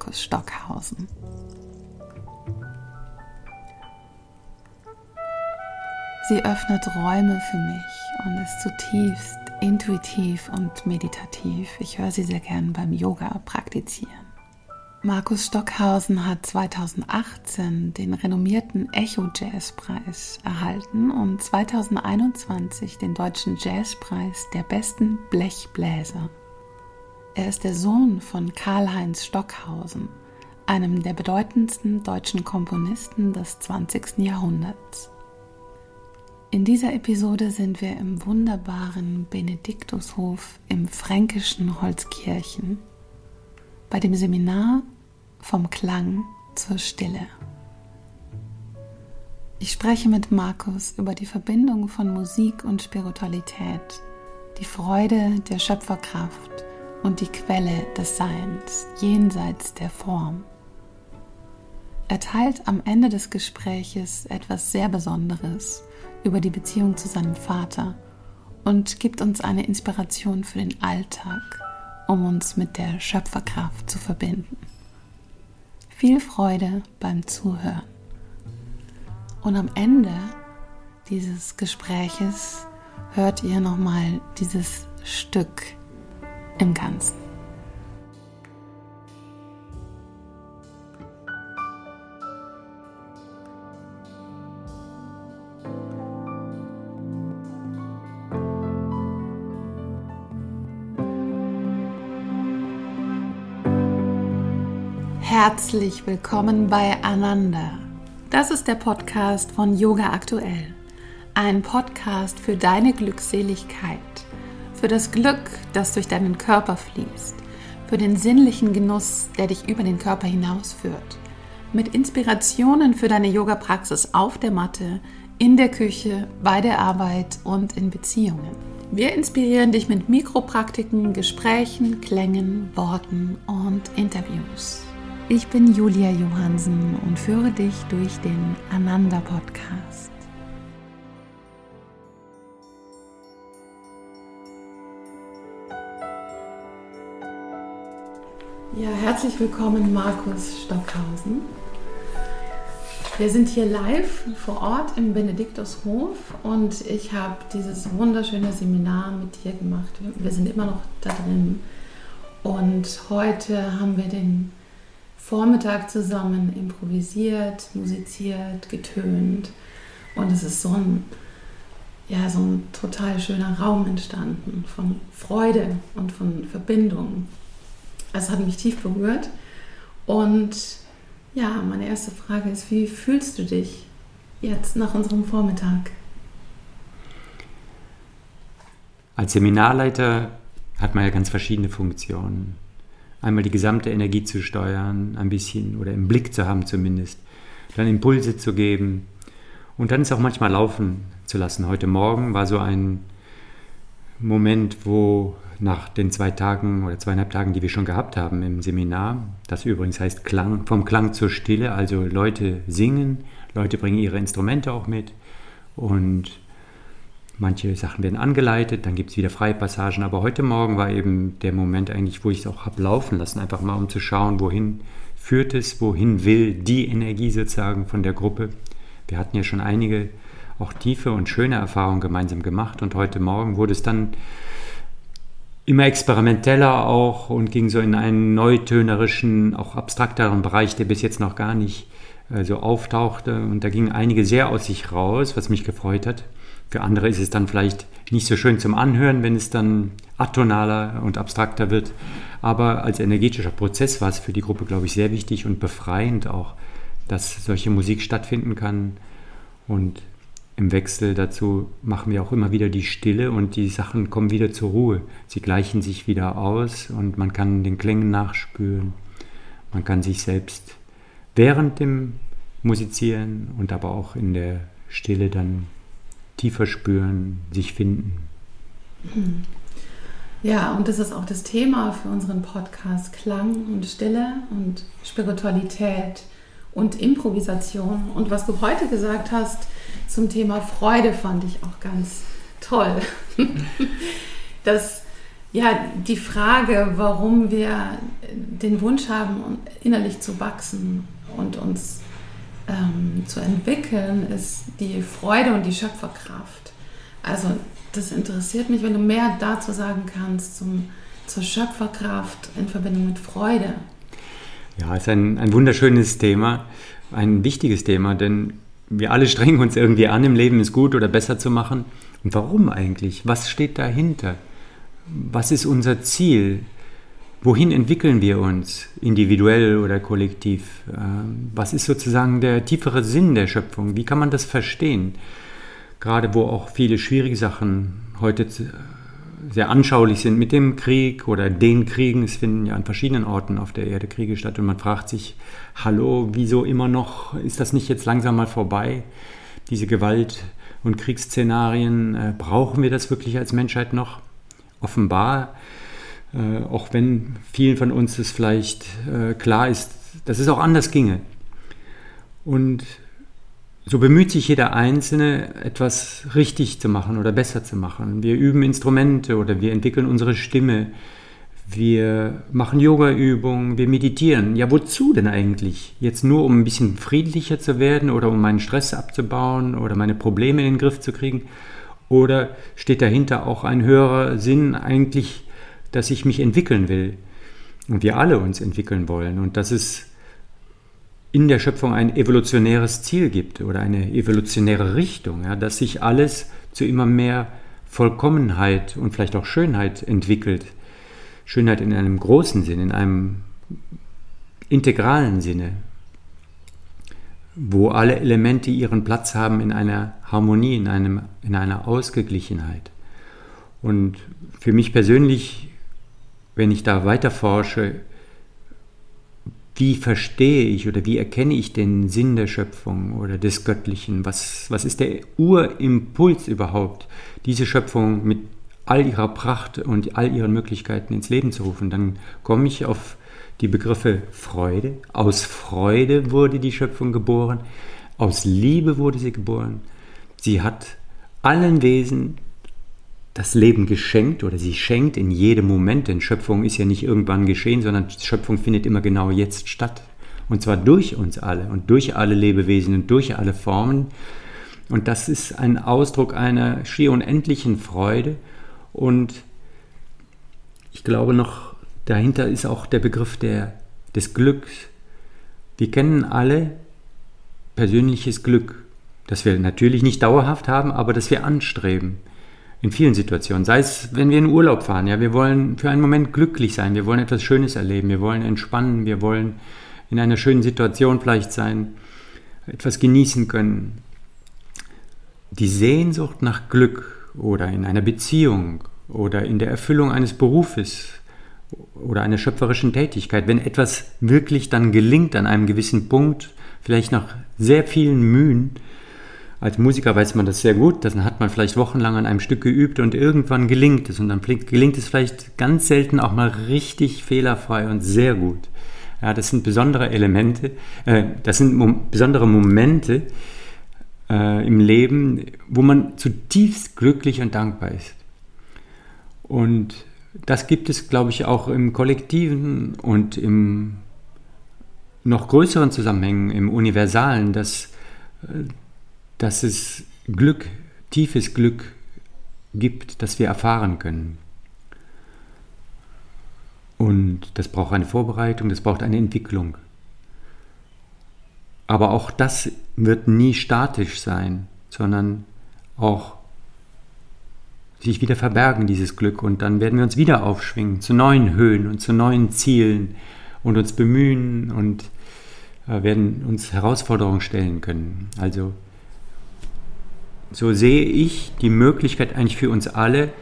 Markus Stockhausen. Sie öffnet Räume für mich und ist zutiefst intuitiv und meditativ. Ich höre sie sehr gern beim Yoga praktizieren. Markus Stockhausen hat 2018 den renommierten Echo Jazzpreis erhalten und 2021 den deutschen Jazzpreis der besten Blechbläser. Er ist der Sohn von Karl-Heinz Stockhausen, einem der bedeutendsten deutschen Komponisten des 20. Jahrhunderts. In dieser Episode sind wir im wunderbaren Benediktushof im fränkischen Holzkirchen bei dem Seminar vom Klang zur Stille. Ich spreche mit Markus über die Verbindung von Musik und Spiritualität, die Freude der Schöpferkraft und die Quelle des Seins jenseits der Form. Er teilt am Ende des Gespräches etwas sehr Besonderes über die Beziehung zu seinem Vater und gibt uns eine Inspiration für den Alltag, um uns mit der Schöpferkraft zu verbinden. Viel Freude beim Zuhören. Und am Ende dieses Gespräches hört ihr nochmal dieses Stück im Ganzen. Herzlich willkommen bei Ananda. Das ist der Podcast von Yoga Aktuell. Ein Podcast für deine Glückseligkeit, für das Glück, das durch deinen Körper fließt, für den sinnlichen Genuss, der dich über den Körper hinausführt, mit Inspirationen für deine Yoga-Praxis auf der Matte, in der Küche, bei der Arbeit und in Beziehungen. Wir inspirieren dich mit Mikropraktiken, Gesprächen, Klängen, Worten und Interviews. Ich bin Julia Johansen und führe dich durch den Ananda Podcast. Ja, herzlich willkommen Markus Stockhausen. Wir sind hier live vor Ort im Benediktushof und ich habe dieses wunderschöne Seminar mit dir gemacht. Wir sind immer noch da drin und heute haben wir den Vormittag zusammen improvisiert, musiziert, getönt. Und es ist so ein, ja, so ein total schöner Raum entstanden von Freude und von Verbindung. Es hat mich tief berührt. Und ja, meine erste Frage ist, wie fühlst du dich jetzt nach unserem Vormittag? Als Seminarleiter hat man ja ganz verschiedene Funktionen einmal die gesamte Energie zu steuern, ein bisschen oder im Blick zu haben zumindest, dann Impulse zu geben und dann es auch manchmal laufen zu lassen. Heute Morgen war so ein Moment, wo nach den zwei Tagen oder zweieinhalb Tagen, die wir schon gehabt haben im Seminar, das übrigens heißt Klang, vom Klang zur Stille, also Leute singen, Leute bringen ihre Instrumente auch mit und Manche Sachen werden angeleitet, dann gibt es wieder freie Passagen. Aber heute Morgen war eben der Moment eigentlich, wo ich es auch habe laufen lassen, einfach mal um zu schauen, wohin führt es, wohin will die Energie sozusagen von der Gruppe. Wir hatten ja schon einige auch tiefe und schöne Erfahrungen gemeinsam gemacht und heute Morgen wurde es dann immer experimenteller auch und ging so in einen neutönerischen, auch abstrakteren Bereich, der bis jetzt noch gar nicht äh, so auftauchte. Und da gingen einige sehr aus sich raus, was mich gefreut hat. Für andere ist es dann vielleicht nicht so schön zum Anhören, wenn es dann atonaler und abstrakter wird. Aber als energetischer Prozess war es für die Gruppe, glaube ich, sehr wichtig und befreiend auch, dass solche Musik stattfinden kann. Und im Wechsel dazu machen wir auch immer wieder die Stille und die Sachen kommen wieder zur Ruhe. Sie gleichen sich wieder aus und man kann den Klängen nachspüren. Man kann sich selbst während dem Musizieren und aber auch in der Stille dann tiefer spüren, sich finden. Ja, und das ist auch das Thema für unseren Podcast Klang und Stille und Spiritualität und Improvisation. Und was du heute gesagt hast zum Thema Freude, fand ich auch ganz toll. dass ja die Frage, warum wir den Wunsch haben, innerlich zu wachsen und uns ähm, zu entwickeln, ist die Freude und die Schöpferkraft. Also das interessiert mich, wenn du mehr dazu sagen kannst zum, zur Schöpferkraft in Verbindung mit Freude. Ja, es ist ein, ein wunderschönes Thema, ein wichtiges Thema, denn wir alle strengen uns irgendwie an, im Leben es gut oder besser zu machen. Und warum eigentlich? Was steht dahinter? Was ist unser Ziel? Wohin entwickeln wir uns, individuell oder kollektiv? Ähm, was ist sozusagen der tiefere Sinn der Schöpfung? Wie kann man das verstehen? Gerade wo auch viele schwierige Sachen heute sehr anschaulich sind mit dem Krieg oder den Kriegen. Es finden ja an verschiedenen Orten auf der Erde Kriege statt und man fragt sich, hallo, wieso immer noch, ist das nicht jetzt langsam mal vorbei? Diese Gewalt und Kriegsszenarien, äh, brauchen wir das wirklich als Menschheit noch? Offenbar äh, auch wenn vielen von uns es vielleicht äh, klar ist, dass es auch anders ginge. Und so bemüht sich jeder Einzelne, etwas richtig zu machen oder besser zu machen. Wir üben Instrumente oder wir entwickeln unsere Stimme. Wir machen Yoga-Übungen, wir meditieren. Ja, wozu denn eigentlich? Jetzt nur, um ein bisschen friedlicher zu werden oder um meinen Stress abzubauen oder meine Probleme in den Griff zu kriegen? Oder steht dahinter auch ein höherer Sinn, eigentlich dass ich mich entwickeln will und wir alle uns entwickeln wollen und dass es in der Schöpfung ein evolutionäres Ziel gibt oder eine evolutionäre Richtung, ja, dass sich alles zu immer mehr Vollkommenheit und vielleicht auch Schönheit entwickelt. Schönheit in einem großen Sinn, in einem integralen Sinne, wo alle Elemente ihren Platz haben in einer Harmonie, in, einem, in einer Ausgeglichenheit. Und für mich persönlich wenn ich da weiter forsche, wie verstehe ich oder wie erkenne ich den Sinn der Schöpfung oder des Göttlichen? Was, was ist der Urimpuls überhaupt, diese Schöpfung mit all ihrer Pracht und all ihren Möglichkeiten ins Leben zu rufen? Dann komme ich auf die Begriffe Freude. Aus Freude wurde die Schöpfung geboren, aus Liebe wurde sie geboren. Sie hat allen Wesen das Leben geschenkt oder sie schenkt in jedem Moment, denn Schöpfung ist ja nicht irgendwann geschehen, sondern Schöpfung findet immer genau jetzt statt. Und zwar durch uns alle und durch alle Lebewesen und durch alle Formen. Und das ist ein Ausdruck einer schier unendlichen Freude. Und ich glaube noch, dahinter ist auch der Begriff der, des Glücks. Wir kennen alle persönliches Glück, das wir natürlich nicht dauerhaft haben, aber das wir anstreben in vielen Situationen. Sei es, wenn wir in Urlaub fahren, ja, wir wollen für einen Moment glücklich sein, wir wollen etwas Schönes erleben, wir wollen entspannen, wir wollen in einer schönen Situation vielleicht sein, etwas genießen können. Die Sehnsucht nach Glück oder in einer Beziehung oder in der Erfüllung eines Berufes oder einer schöpferischen Tätigkeit, wenn etwas wirklich dann gelingt an einem gewissen Punkt, vielleicht nach sehr vielen Mühen, als Musiker weiß man das sehr gut, dann hat man vielleicht wochenlang an einem Stück geübt und irgendwann gelingt es und dann gelingt es vielleicht ganz selten auch mal richtig fehlerfrei und sehr gut. Ja, das sind besondere Elemente, äh, das sind mom besondere Momente äh, im Leben, wo man zutiefst glücklich und dankbar ist. Und das gibt es, glaube ich, auch im Kollektiven und im noch größeren Zusammenhängen, im Universalen, dass äh, dass es Glück, tiefes Glück gibt, das wir erfahren können. Und das braucht eine Vorbereitung, das braucht eine Entwicklung. Aber auch das wird nie statisch sein, sondern auch sich wieder verbergen, dieses Glück. Und dann werden wir uns wieder aufschwingen zu neuen Höhen und zu neuen Zielen und uns bemühen und äh, werden uns Herausforderungen stellen können. Also so sehe ich die Möglichkeit eigentlich für uns alle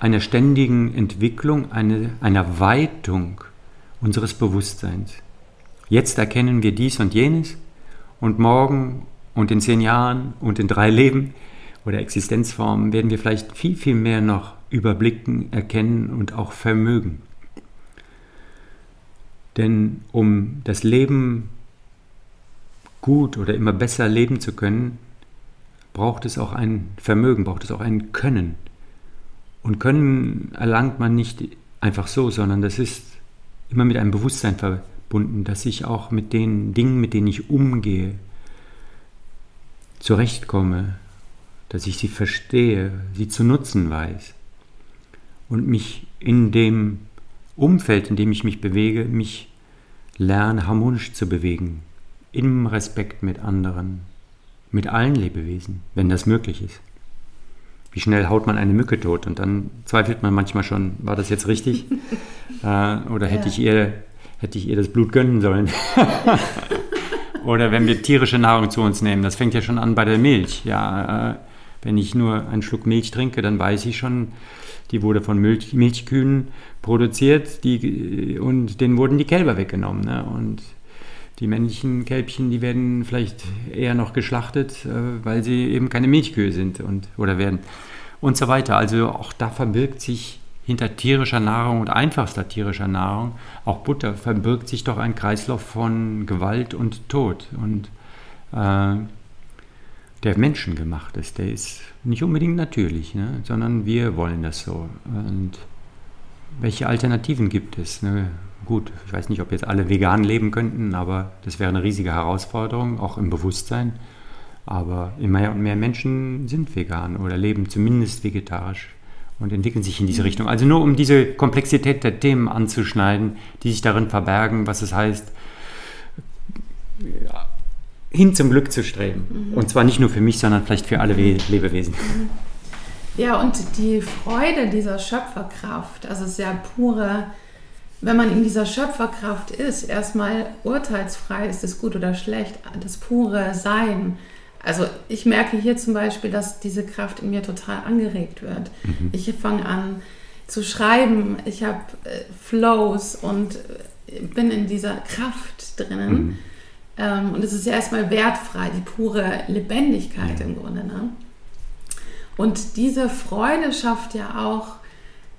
einer ständigen Entwicklung, eine, einer Weitung unseres Bewusstseins. Jetzt erkennen wir dies und jenes und morgen und in zehn Jahren und in drei Leben oder Existenzformen werden wir vielleicht viel, viel mehr noch überblicken, erkennen und auch vermögen. Denn um das Leben gut oder immer besser leben zu können, braucht es auch ein Vermögen, braucht es auch ein Können. Und Können erlangt man nicht einfach so, sondern das ist immer mit einem Bewusstsein verbunden, dass ich auch mit den Dingen, mit denen ich umgehe, zurechtkomme, dass ich sie verstehe, sie zu nutzen weiß und mich in dem Umfeld, in dem ich mich bewege, mich lerne harmonisch zu bewegen, im Respekt mit anderen, mit allen Lebewesen, wenn das möglich ist. Wie schnell haut man eine Mücke tot und dann zweifelt man manchmal schon, war das jetzt richtig? äh, oder hätte, ja. ich ihr, hätte ich ihr das Blut gönnen sollen? oder wenn wir tierische Nahrung zu uns nehmen, das fängt ja schon an bei der Milch. Ja, äh, wenn ich nur einen Schluck Milch trinke, dann weiß ich schon, die wurde von Milch, Milchkühen produziert die, und denen wurden die Kälber weggenommen. Ne? Und die männlichen Kälbchen, die werden vielleicht eher noch geschlachtet, äh, weil sie eben keine Milchkühe sind und, oder werden und so weiter. Also auch da verbirgt sich hinter tierischer Nahrung und einfachster tierischer Nahrung, auch Butter, verbirgt sich doch ein Kreislauf von Gewalt und Tod. Und äh, der menschengemacht ist, der ist nicht unbedingt natürlich, ne? sondern wir wollen das so. Und welche Alternativen gibt es? Ne? Gut, ich weiß nicht, ob jetzt alle vegan leben könnten, aber das wäre eine riesige Herausforderung, auch im Bewusstsein. Aber immer mehr und mehr Menschen sind vegan oder leben zumindest vegetarisch und entwickeln sich in diese Richtung. Also nur um diese Komplexität der Themen anzuschneiden, die sich darin verbergen, was es heißt, hin zum Glück zu streben. Mhm. Und zwar nicht nur für mich, sondern vielleicht für alle Lebewesen. Mhm. Ja, und die Freude dieser Schöpferkraft, also sehr pure, wenn man in dieser Schöpferkraft ist, erstmal urteilsfrei, ist es gut oder schlecht, das pure Sein. Also ich merke hier zum Beispiel, dass diese Kraft in mir total angeregt wird. Mhm. Ich fange an zu schreiben, ich habe äh, Flows und äh, bin in dieser Kraft drinnen. Mhm. Ähm, und es ist ja erstmal wertfrei, die pure Lebendigkeit im Grunde. Ne? Und diese Freude schafft ja auch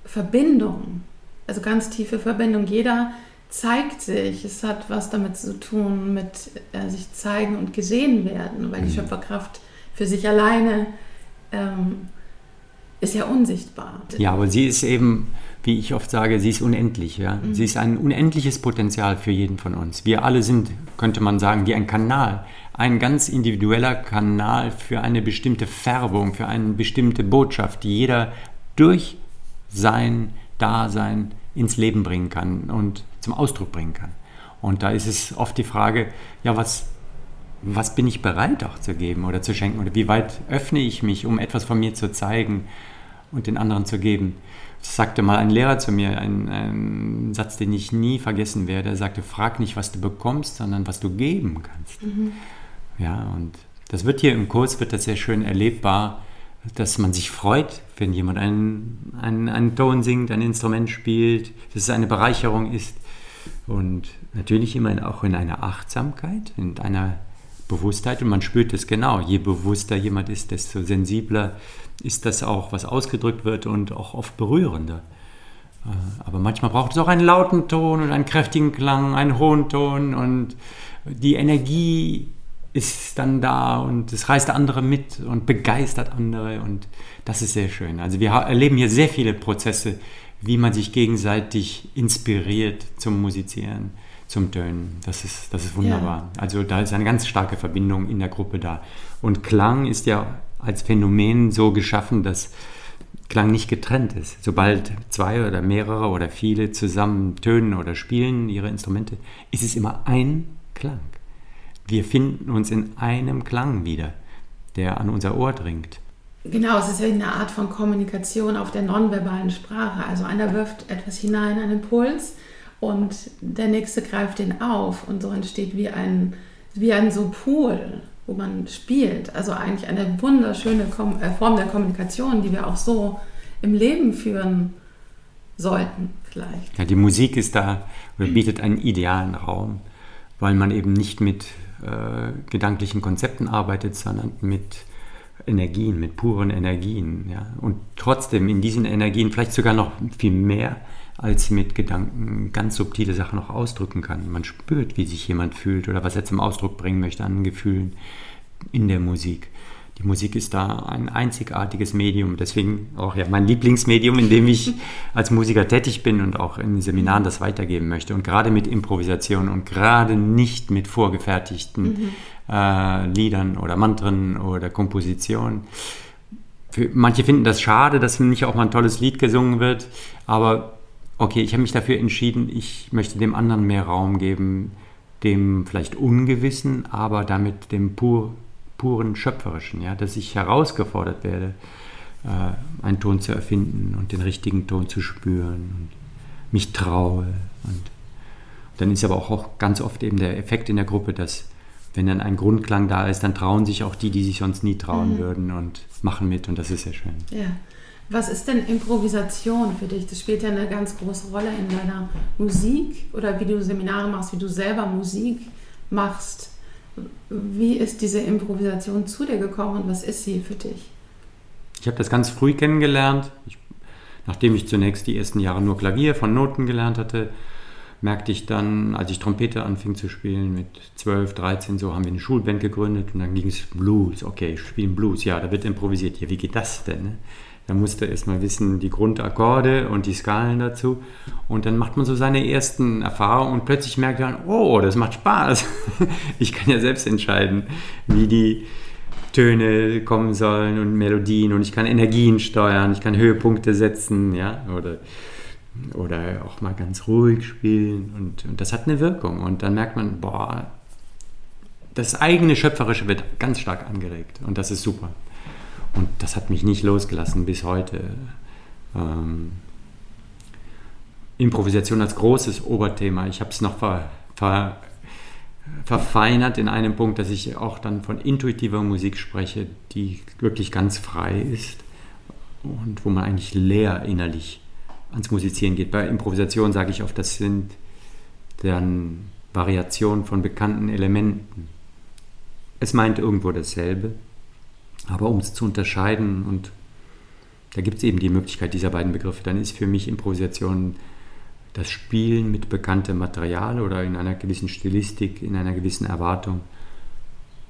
Verbindung, also ganz tiefe Verbindung. Jeder zeigt sich. Es hat was damit zu tun, mit äh, sich zeigen und gesehen werden, weil die mhm. Schöpferkraft für sich alleine ähm, ist ja unsichtbar. Ja, aber sie ist eben, wie ich oft sage, sie ist unendlich. Ja? Mhm. Sie ist ein unendliches Potenzial für jeden von uns. Wir alle sind, könnte man sagen, wie ein Kanal ein ganz individueller Kanal für eine bestimmte Färbung, für eine bestimmte Botschaft, die jeder durch sein Dasein ins Leben bringen kann und zum Ausdruck bringen kann. Und da ist es oft die Frage, ja, was, was bin ich bereit auch zu geben oder zu schenken oder wie weit öffne ich mich, um etwas von mir zu zeigen und den anderen zu geben. Das sagte mal ein Lehrer zu mir, ein, ein Satz, den ich nie vergessen werde. Er sagte, frag nicht, was du bekommst, sondern was du geben kannst. Mhm. Ja, und das wird hier im Kurs, wird das sehr schön erlebbar, dass man sich freut, wenn jemand einen, einen, einen Ton singt, ein Instrument spielt, dass es eine Bereicherung ist. Und natürlich immer auch in einer Achtsamkeit, in einer Bewusstheit. Und man spürt es genau. Je bewusster jemand ist, desto sensibler ist das auch, was ausgedrückt wird und auch oft berührender. Äh, aber manchmal braucht es auch einen lauten Ton und einen kräftigen Klang, einen hohen Ton und die Energie ist dann da und es reißt andere mit und begeistert andere und das ist sehr schön. Also wir erleben hier sehr viele Prozesse, wie man sich gegenseitig inspiriert zum Musizieren, zum Tönen. Das ist, das ist wunderbar. Ja. Also da ist eine ganz starke Verbindung in der Gruppe da. Und Klang ist ja als Phänomen so geschaffen, dass Klang nicht getrennt ist. Sobald zwei oder mehrere oder viele zusammen tönen oder spielen ihre Instrumente, ist es immer ein Klang. Wir finden uns in einem Klang wieder, der an unser Ohr dringt. Genau, es ist ja eine Art von Kommunikation auf der nonverbalen Sprache. Also einer wirft etwas hinein, einen Impuls, und der nächste greift den auf und so entsteht wie ein, wie ein so Pool, wo man spielt. Also eigentlich eine wunderschöne äh, Form der Kommunikation, die wir auch so im Leben führen sollten vielleicht. Ja, die Musik ist da oder bietet einen idealen Raum, weil man eben nicht mit gedanklichen Konzepten arbeitet, sondern mit Energien, mit puren Energien. Ja? Und trotzdem in diesen Energien vielleicht sogar noch viel mehr als mit Gedanken ganz subtile Sachen noch ausdrücken kann. Man spürt, wie sich jemand fühlt oder was er zum Ausdruck bringen möchte an Gefühlen in der Musik. Die Musik ist da ein einzigartiges Medium. Deswegen auch ja mein Lieblingsmedium, in dem ich als Musiker tätig bin und auch in Seminaren das weitergeben möchte. Und gerade mit Improvisation und gerade nicht mit vorgefertigten mhm. äh, Liedern oder Mantren oder Kompositionen. Für, manche finden das schade, dass nicht auch mal ein tolles Lied gesungen wird. Aber okay, ich habe mich dafür entschieden, ich möchte dem anderen mehr Raum geben, dem vielleicht Ungewissen, aber damit dem pur puren Schöpferischen, ja, dass ich herausgefordert werde, äh, einen Ton zu erfinden und den richtigen Ton zu spüren und mich traue. Und dann ist aber auch, auch ganz oft eben der Effekt in der Gruppe, dass wenn dann ein Grundklang da ist, dann trauen sich auch die, die sich sonst nie trauen mhm. würden und machen mit und das ist sehr schön. Ja. Was ist denn Improvisation für dich? Das spielt ja eine ganz große Rolle in deiner Musik oder wie du Seminare machst, wie du selber Musik machst. Wie ist diese Improvisation zu dir gekommen und was ist sie für dich? Ich habe das ganz früh kennengelernt. Ich, nachdem ich zunächst die ersten Jahre nur Klavier von Noten gelernt hatte, merkte ich dann, als ich Trompete anfing zu spielen, mit 12, 13, so haben wir eine Schulband gegründet und dann ging es Blues. Okay, ich spiele Blues, ja, da wird improvisiert. Ja, wie geht das denn? Ne? Da musste erstmal wissen, die Grundakkorde und die Skalen dazu. Und dann macht man so seine ersten Erfahrungen und plötzlich merkt man, oh, das macht Spaß. Ich kann ja selbst entscheiden, wie die Töne kommen sollen und Melodien und ich kann Energien steuern, ich kann Höhepunkte setzen, ja, oder, oder auch mal ganz ruhig spielen und, und das hat eine Wirkung. Und dann merkt man, boah, das eigene Schöpferische wird ganz stark angeregt und das ist super. Und das hat mich nicht losgelassen bis heute. Ähm, Improvisation als großes Oberthema. Ich habe es noch ver, ver, verfeinert in einem Punkt, dass ich auch dann von intuitiver Musik spreche, die wirklich ganz frei ist und wo man eigentlich leer innerlich ans Musizieren geht. Bei Improvisation sage ich oft, das sind dann Variationen von bekannten Elementen. Es meint irgendwo dasselbe, aber um es zu unterscheiden, und da gibt es eben die Möglichkeit dieser beiden Begriffe, dann ist für mich Improvisation das Spielen mit bekanntem Material oder in einer gewissen Stilistik, in einer gewissen Erwartung.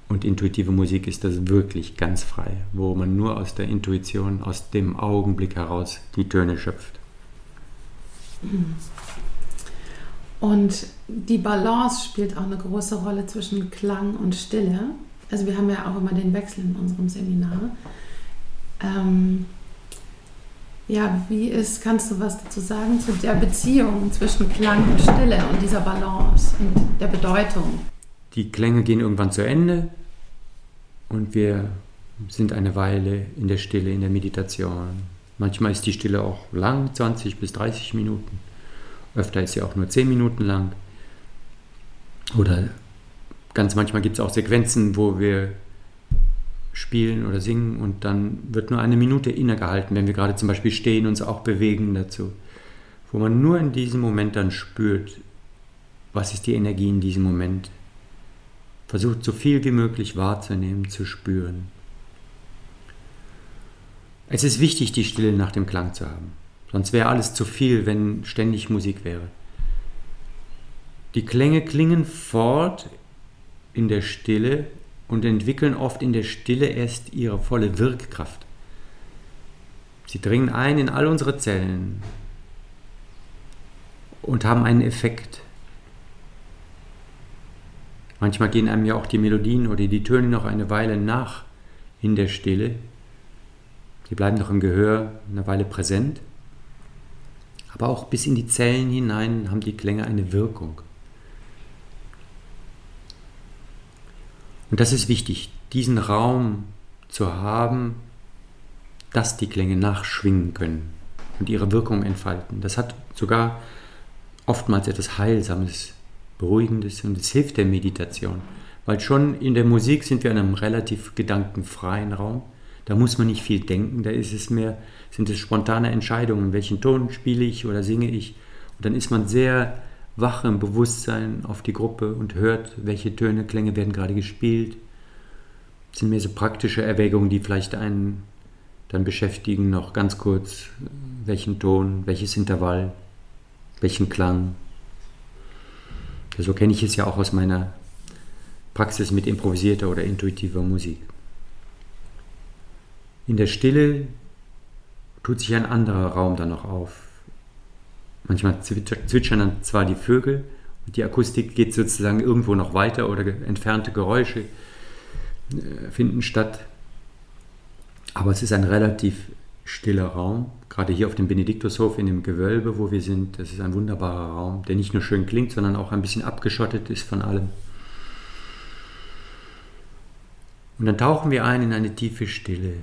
Und intuitive Musik ist das wirklich ganz frei, wo man nur aus der Intuition, aus dem Augenblick heraus die Töne schöpft. Und die Balance spielt auch eine große Rolle zwischen Klang und Stille also wir haben ja auch immer den Wechsel in unserem Seminar. Ähm, ja, wie ist, kannst du was dazu sagen zu der Beziehung zwischen Klang und Stille und dieser Balance und der Bedeutung? Die Klänge gehen irgendwann zu Ende und wir sind eine Weile in der Stille, in der Meditation. Manchmal ist die Stille auch lang, 20 bis 30 Minuten. Öfter ist sie auch nur 10 Minuten lang. Oder ganz manchmal gibt es auch Sequenzen, wo wir spielen oder singen und dann wird nur eine Minute innegehalten, wenn wir gerade zum Beispiel stehen, und uns auch bewegen dazu. Wo man nur in diesem Moment dann spürt, was ist die Energie in diesem Moment. Versucht so viel wie möglich wahrzunehmen, zu spüren. Es ist wichtig, die Stille nach dem Klang zu haben. Sonst wäre alles zu viel, wenn ständig Musik wäre. Die Klänge klingen fort in der Stille und entwickeln oft in der Stille erst ihre volle Wirkkraft. Sie dringen ein in all unsere Zellen und haben einen Effekt. Manchmal gehen einem ja auch die Melodien oder die Töne noch eine Weile nach in der Stille. Sie bleiben noch im Gehör eine Weile präsent. Aber auch bis in die Zellen hinein haben die Klänge eine Wirkung. Und das ist wichtig, diesen Raum zu haben, dass die Klänge nachschwingen können und ihre Wirkung entfalten. Das hat sogar oftmals etwas Heilsames, Beruhigendes und es hilft der Meditation. Weil schon in der Musik sind wir in einem relativ gedankenfreien Raum. Da muss man nicht viel denken, da ist es mehr, sind es spontane Entscheidungen, welchen Ton spiele ich oder singe ich. Und dann ist man sehr wachem Bewusstsein auf die Gruppe und hört, welche Töne, Klänge werden gerade gespielt. Das sind mehr so praktische Erwägungen, die vielleicht einen dann beschäftigen, noch ganz kurz, welchen Ton, welches Intervall, welchen Klang. So kenne ich es ja auch aus meiner Praxis mit improvisierter oder intuitiver Musik. In der Stille tut sich ein anderer Raum dann noch auf. Manchmal zwitschern dann zwar die Vögel und die Akustik geht sozusagen irgendwo noch weiter oder entfernte Geräusche äh, finden statt. Aber es ist ein relativ stiller Raum, gerade hier auf dem Benediktushof in dem Gewölbe, wo wir sind. Das ist ein wunderbarer Raum, der nicht nur schön klingt, sondern auch ein bisschen abgeschottet ist von allem. Und dann tauchen wir ein in eine tiefe Stille,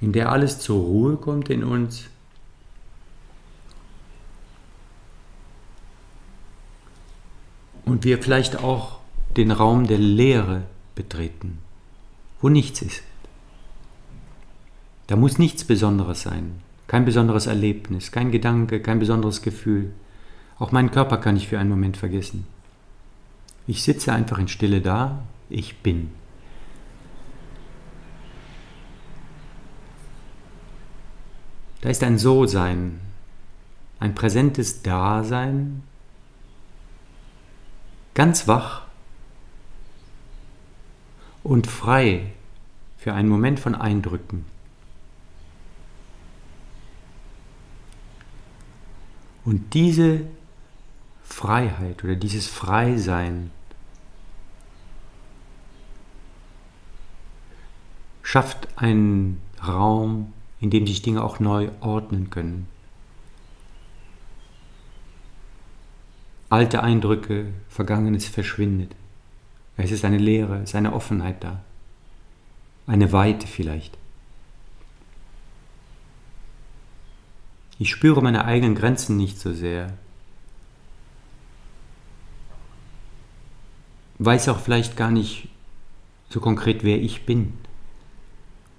in der alles zur Ruhe kommt in uns. Und wir vielleicht auch den Raum der Leere betreten wo nichts ist. Da muss nichts Besonderes sein, kein besonderes Erlebnis, kein Gedanke, kein besonderes Gefühl. Auch meinen Körper kann ich für einen Moment vergessen. Ich sitze einfach in Stille da, ich bin. Da ist ein So-Sein, ein präsentes Dasein, ganz wach und frei für einen Moment von Eindrücken. Und diese Freiheit oder dieses Freisein schafft einen Raum, in dem sich Dinge auch neu ordnen können. Alte Eindrücke, Vergangenes verschwindet. Es ist eine Leere, es ist eine Offenheit da. Eine Weite vielleicht. Ich spüre meine eigenen Grenzen nicht so sehr. Weiß auch vielleicht gar nicht so konkret, wer ich bin.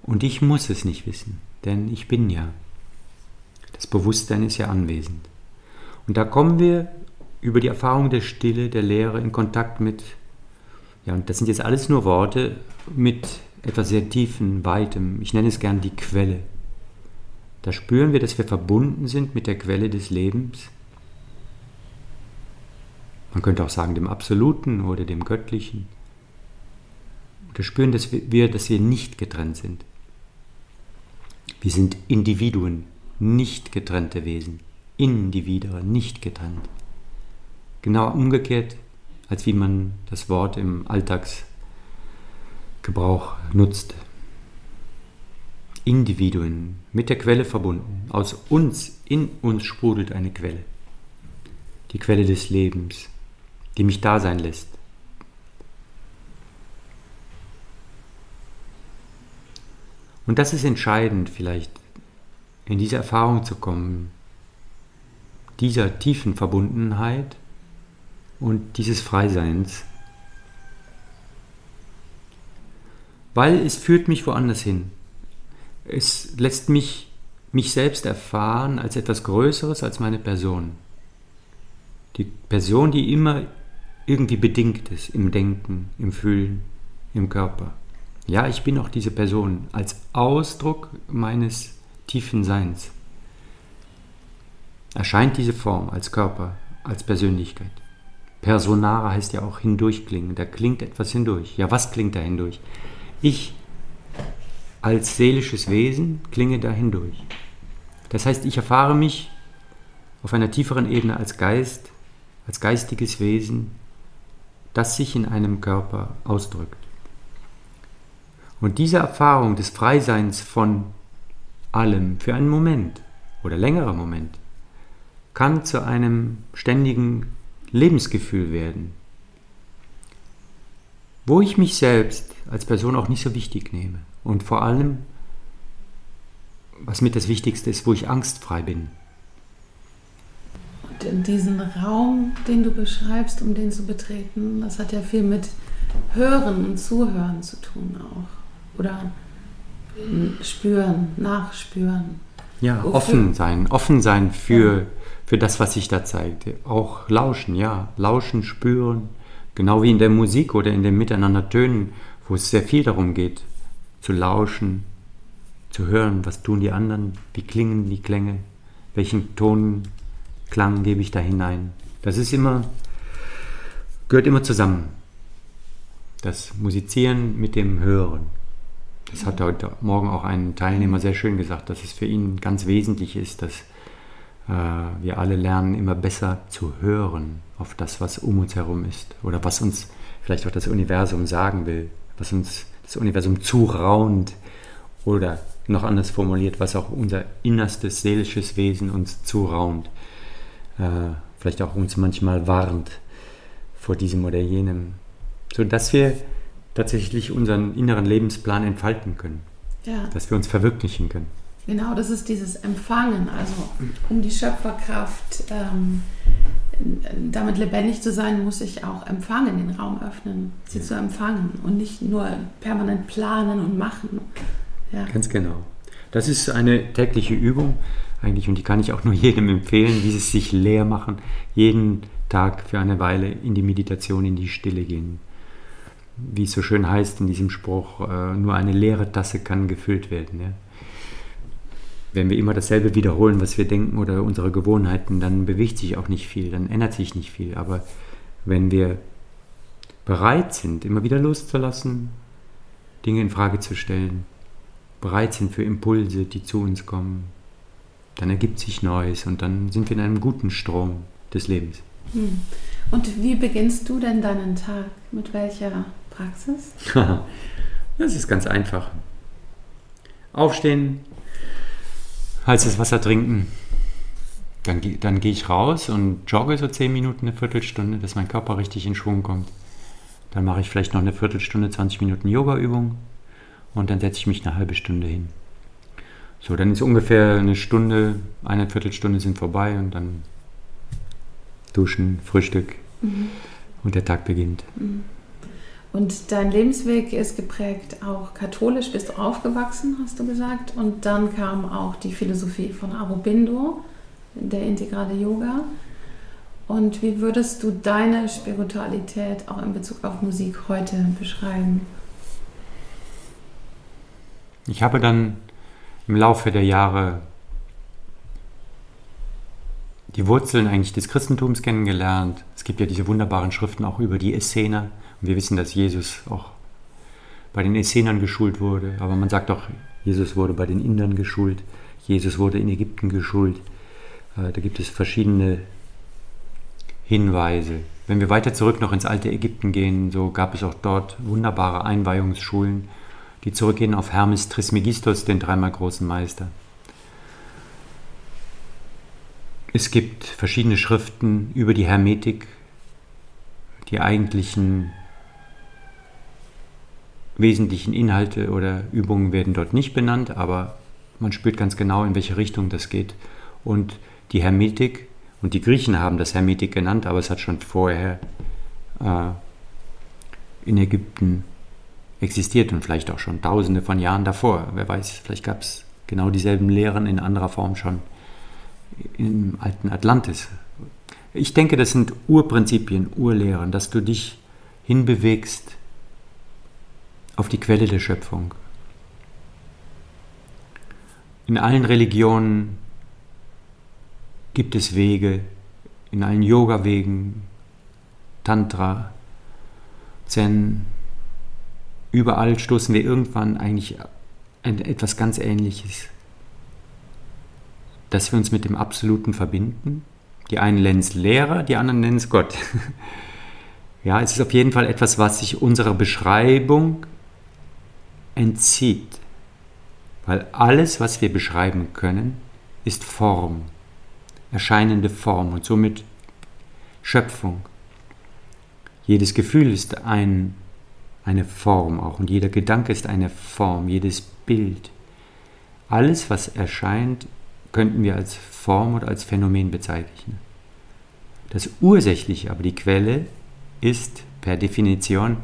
Und ich muss es nicht wissen, denn ich bin ja. Das Bewusstsein ist ja anwesend. Und da kommen wir über die Erfahrung der Stille, der Lehre in Kontakt mit ja, und das sind jetzt alles nur Worte mit etwas sehr tiefen, weitem, ich nenne es gern die Quelle. Da spüren wir, dass wir verbunden sind mit der Quelle des Lebens. Man könnte auch sagen dem Absoluten oder dem Göttlichen. Da spüren dass wir, dass wir nicht getrennt sind. Wir sind Individuen, nicht getrennte Wesen. Individuen, nicht getrennt. Genau umgekehrt als wie man das Wort im Alltagsgebrauch nutzt. Individuen mit der Quelle verbunden. Aus uns, in uns sprudelt eine Quelle. Die Quelle des Lebens, die mich da sein lässt. Und das ist entscheidend vielleicht, in diese Erfahrung zu kommen, dieser tiefen Verbundenheit und dieses Freiseins. Weil es führt mich woanders hin. Es lässt mich mich selbst erfahren als etwas Größeres als meine Person. Die Person, die immer irgendwie bedingt ist im Denken, im Fühlen, im Körper. Ja, ich bin auch diese Person als Ausdruck meines tiefen Seins. Erscheint diese Form als Körper, als Persönlichkeit. Personare heißt ja auch hindurchklingen. Da klingt etwas hindurch. Ja, was klingt da hindurch? Ich als seelisches Wesen klinge da hindurch. Das heißt, ich erfahre mich auf einer tieferen Ebene als Geist, als geistiges Wesen, das sich in einem Körper ausdrückt. Und diese Erfahrung des Freiseins von allem für einen Moment oder längerer Moment kann zu einem ständigen Lebensgefühl werden, wo ich mich selbst als Person auch nicht so wichtig nehme und vor allem, was mit das Wichtigste ist, wo ich angstfrei bin. Und in diesen Raum, den du beschreibst, um den zu betreten, das hat ja viel mit Hören und Zuhören zu tun auch. Oder spüren, nachspüren. Ja, Wofür? offen sein, offen sein für, ja für das, was sich da zeigt. Auch lauschen, ja, lauschen, spüren, genau wie in der Musik oder in dem Miteinander tönen, wo es sehr viel darum geht, zu lauschen, zu hören, was tun die anderen, wie klingen die Klänge, welchen Tonklang gebe ich da hinein. Das ist immer, gehört immer zusammen. Das Musizieren mit dem Hören. Das hat heute Morgen auch ein Teilnehmer sehr schön gesagt, dass es für ihn ganz wesentlich ist, dass wir alle lernen, immer besser zu hören auf das, was um uns herum ist oder was uns vielleicht auch das Universum sagen will, was uns das Universum zuraunt oder noch anders formuliert, was auch unser innerstes seelisches Wesen uns zuraunt, äh, vielleicht auch uns manchmal warnt vor diesem oder jenem, sodass wir tatsächlich unseren inneren Lebensplan entfalten können, ja. dass wir uns verwirklichen können. Genau, das ist dieses Empfangen, also um die Schöpferkraft ähm, damit lebendig zu sein, muss ich auch empfangen, den Raum öffnen, sie ja. zu empfangen und nicht nur permanent planen und machen. Ja. Ganz genau. Das ist eine tägliche Übung eigentlich und die kann ich auch nur jedem empfehlen, dieses sich leer machen, jeden Tag für eine Weile in die Meditation, in die Stille gehen. Wie es so schön heißt in diesem Spruch, äh, nur eine leere Tasse kann gefüllt werden. Ja? Wenn wir immer dasselbe wiederholen, was wir denken oder unsere Gewohnheiten, dann bewegt sich auch nicht viel, dann ändert sich nicht viel. Aber wenn wir bereit sind, immer wieder loszulassen, Dinge in Frage zu stellen, bereit sind für Impulse, die zu uns kommen, dann ergibt sich Neues und dann sind wir in einem guten Strom des Lebens. Hm. Und wie beginnst du denn deinen Tag? Mit welcher Praxis? das ist ganz einfach. Aufstehen, heißes Wasser trinken. Dann, dann gehe ich raus und jogge so 10 Minuten, eine Viertelstunde, dass mein Körper richtig in Schwung kommt. Dann mache ich vielleicht noch eine Viertelstunde, 20 Minuten Yoga-Übung und dann setze ich mich eine halbe Stunde hin. So, dann ist ungefähr eine Stunde, eine Viertelstunde sind vorbei und dann duschen, Frühstück mhm. und der Tag beginnt. Mhm. Und dein Lebensweg ist geprägt auch katholisch, bist du aufgewachsen, hast du gesagt. Und dann kam auch die Philosophie von Aurobindo, der integrale Yoga. Und wie würdest du deine Spiritualität auch in Bezug auf Musik heute beschreiben? Ich habe dann im Laufe der Jahre die Wurzeln eigentlich des Christentums kennengelernt. Es gibt ja diese wunderbaren Schriften auch über die Essener wir wissen, dass Jesus auch bei den Essenern geschult wurde, aber man sagt auch, Jesus wurde bei den Indern geschult, Jesus wurde in Ägypten geschult. Äh, da gibt es verschiedene Hinweise. Wenn wir weiter zurück noch ins alte Ägypten gehen, so gab es auch dort wunderbare Einweihungsschulen, die zurückgehen auf Hermes Trismegistos, den dreimal großen Meister. Es gibt verschiedene Schriften über die Hermetik, die eigentlichen wesentlichen Inhalte oder Übungen werden dort nicht benannt, aber man spürt ganz genau, in welche Richtung das geht. Und die Hermetik, und die Griechen haben das Hermetik genannt, aber es hat schon vorher äh, in Ägypten existiert und vielleicht auch schon tausende von Jahren davor. Wer weiß, vielleicht gab es genau dieselben Lehren in anderer Form schon im alten Atlantis. Ich denke, das sind Urprinzipien, Urlehren, dass du dich hinbewegst auf die Quelle der Schöpfung. In allen Religionen gibt es Wege, in allen Yoga-Wegen, Tantra, Zen, überall stoßen wir irgendwann eigentlich an etwas ganz Ähnliches. Dass wir uns mit dem Absoluten verbinden. Die einen nennen es Lehrer, die anderen nennen es Gott. ja, es ist auf jeden Fall etwas, was sich unserer Beschreibung entzieht. Weil alles, was wir beschreiben können, ist Form, erscheinende Form und somit Schöpfung. Jedes Gefühl ist ein, eine Form auch und jeder Gedanke ist eine Form, jedes Bild. Alles, was erscheint, könnten wir als Form oder als Phänomen bezeichnen. Das Ursächliche, aber die Quelle, ist per Definition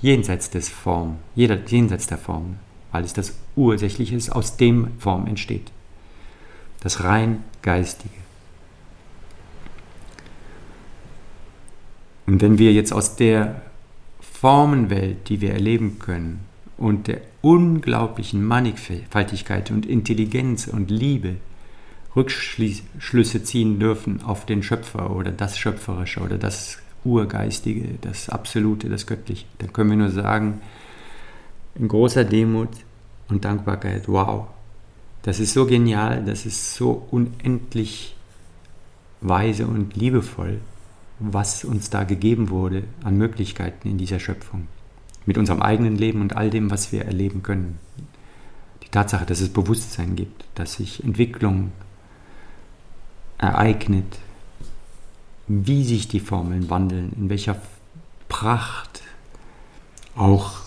jenseits des Form, jeder, jenseits der Form, weil es das Ursächliche ist, aus dem Form entsteht. Das rein Geistige. Und wenn wir jetzt aus der Formenwelt, die wir erleben können, und der unglaublichen Mannigfaltigkeit und Intelligenz und Liebe Rückschlüsse ziehen dürfen auf den Schöpfer oder das Schöpferische oder das Urgeistige, das Absolute, das Göttliche. Dann können wir nur sagen, in großer Demut und Dankbarkeit. Wow, das ist so genial, das ist so unendlich weise und liebevoll, was uns da gegeben wurde an Möglichkeiten in dieser Schöpfung. Mit unserem eigenen Leben und all dem, was wir erleben können. Die Tatsache, dass es Bewusstsein gibt, dass sich Entwicklung ereignet, wie sich die Formeln wandeln, in welcher Pracht, auch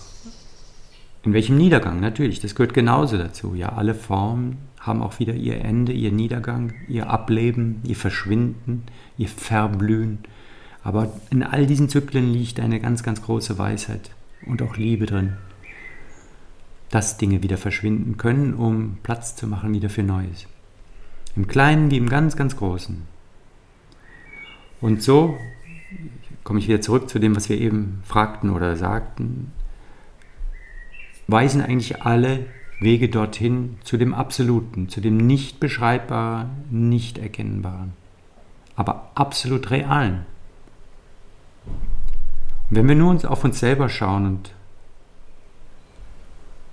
in welchem Niedergang, natürlich, das gehört genauso dazu. Ja, alle Formen haben auch wieder ihr Ende, ihr Niedergang, ihr Ableben, ihr Verschwinden, ihr Verblühen. Aber in all diesen Zyklen liegt eine ganz, ganz große Weisheit und auch Liebe drin, dass Dinge wieder verschwinden können, um Platz zu machen wieder für Neues. Im Kleinen wie im ganz, ganz Großen. Und so komme ich wieder zurück zu dem, was wir eben fragten oder sagten weisen eigentlich alle Wege dorthin zu dem Absoluten, zu dem nicht beschreibbaren, nicht erkennbaren, aber absolut realen. Und wenn wir nur uns auf uns selber schauen und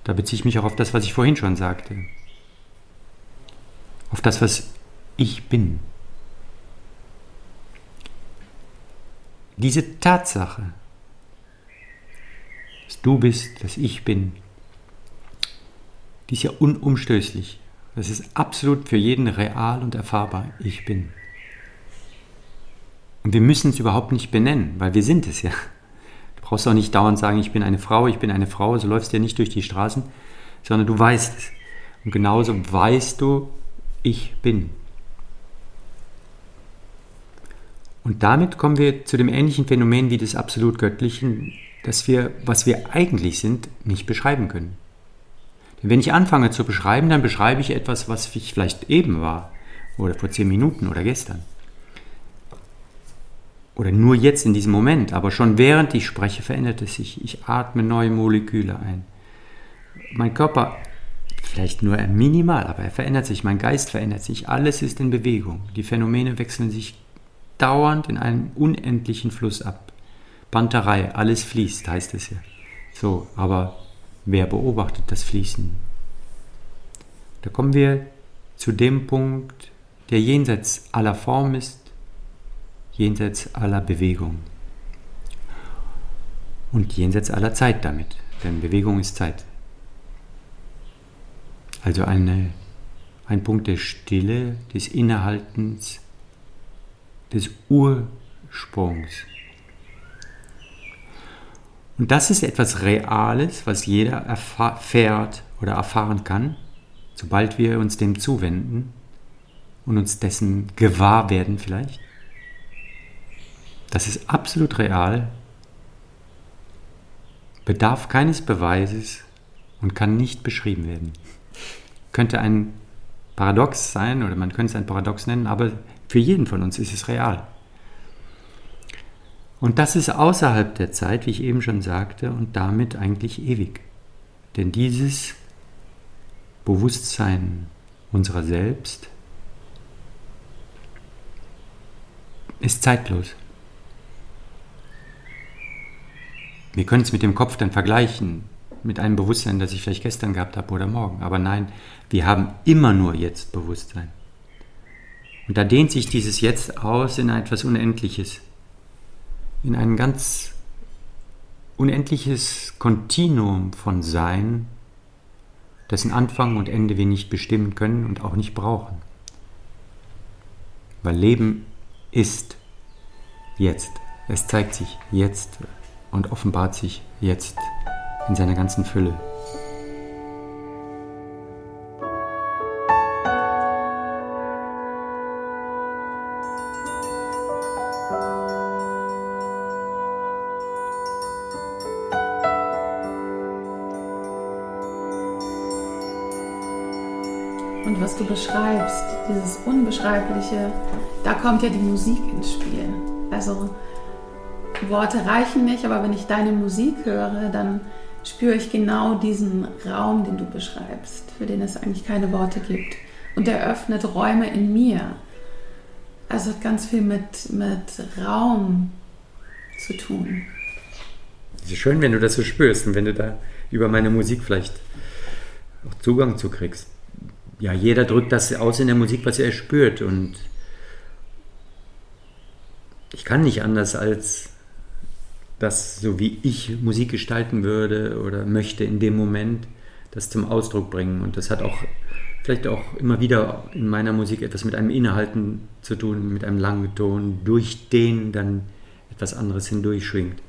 da beziehe ich mich auch auf das, was ich vorhin schon sagte, auf das, was ich bin. Diese Tatsache, dass du bist, dass ich bin, die ist ja unumstößlich. Das ist absolut für jeden real und erfahrbar. Ich bin. Und wir müssen es überhaupt nicht benennen, weil wir sind es ja. Du brauchst auch nicht dauernd sagen, ich bin eine Frau, ich bin eine Frau, so läufst du ja nicht durch die Straßen, sondern du weißt es. Und genauso weißt du, ich bin. Und damit kommen wir zu dem ähnlichen Phänomen wie des absolut Göttlichen, dass wir, was wir eigentlich sind, nicht beschreiben können. Denn wenn ich anfange zu beschreiben, dann beschreibe ich etwas, was ich vielleicht eben war oder vor zehn Minuten oder gestern. Oder nur jetzt in diesem Moment, aber schon während ich spreche, verändert es sich. Ich atme neue Moleküle ein. Mein Körper, vielleicht nur minimal, aber er verändert sich. Mein Geist verändert sich. Alles ist in Bewegung. Die Phänomene wechseln sich dauernd in einem unendlichen Fluss ab. Banterei, alles fließt, heißt es ja. So, aber Wer beobachtet das Fließen? Da kommen wir zu dem Punkt, der jenseits aller Form ist, jenseits aller Bewegung und jenseits aller Zeit damit, denn Bewegung ist Zeit. Also eine, ein Punkt der Stille, des Innehaltens, des Ursprungs. Und das ist etwas Reales, was jeder erfährt oder erfahren kann, sobald wir uns dem zuwenden und uns dessen gewahr werden vielleicht. Das ist absolut real, bedarf keines Beweises und kann nicht beschrieben werden. Könnte ein Paradox sein oder man könnte es ein Paradox nennen, aber für jeden von uns ist es real. Und das ist außerhalb der Zeit, wie ich eben schon sagte, und damit eigentlich ewig. Denn dieses Bewusstsein unserer selbst ist zeitlos. Wir können es mit dem Kopf dann vergleichen, mit einem Bewusstsein, das ich vielleicht gestern gehabt habe oder morgen. Aber nein, wir haben immer nur jetzt Bewusstsein. Und da dehnt sich dieses Jetzt aus in etwas Unendliches in ein ganz unendliches Kontinuum von Sein, dessen Anfang und Ende wir nicht bestimmen können und auch nicht brauchen. Weil Leben ist jetzt. Es zeigt sich jetzt und offenbart sich jetzt in seiner ganzen Fülle. Dieses Unbeschreibliche, da kommt ja die Musik ins Spiel. Also Worte reichen nicht, aber wenn ich deine Musik höre, dann spüre ich genau diesen Raum, den du beschreibst, für den es eigentlich keine Worte gibt. Und der öffnet Räume in mir. Also hat ganz viel mit, mit Raum zu tun. Es ist schön, wenn du das so spürst und wenn du da über meine Musik vielleicht auch Zugang zu kriegst. Ja, jeder drückt das aus in der Musik, was er spürt und ich kann nicht anders als das, so wie ich Musik gestalten würde oder möchte in dem Moment, das zum Ausdruck bringen. Und das hat auch vielleicht auch immer wieder in meiner Musik etwas mit einem Innehalten zu tun, mit einem langen Ton, durch den dann etwas anderes hindurchschwingt.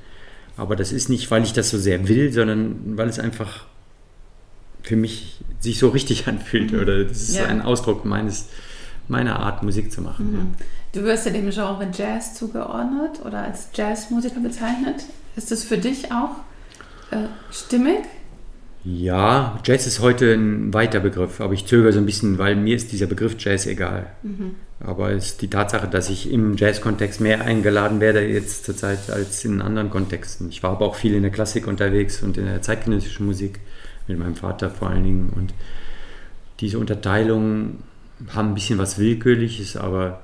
Aber das ist nicht, weil ich das so sehr will, sondern weil es einfach für mich sich so richtig anfühlt mhm. oder das ist ja. ein Ausdruck meines, meiner Art, Musik zu machen. Mhm. Du wirst ja dem Genre Jazz zugeordnet oder als Jazzmusiker bezeichnet. Ist das für dich auch äh, stimmig? Ja, Jazz ist heute ein weiter Begriff, aber ich zögere so ein bisschen, weil mir ist dieser Begriff Jazz egal. Mhm. Aber es ist die Tatsache, dass ich im Jazz-Kontext mehr eingeladen werde jetzt zurzeit als in anderen Kontexten. Ich war aber auch viel in der Klassik unterwegs und in der zeitgenössischen Musik mit meinem Vater vor allen Dingen. Und diese Unterteilungen haben ein bisschen was Willkürliches, aber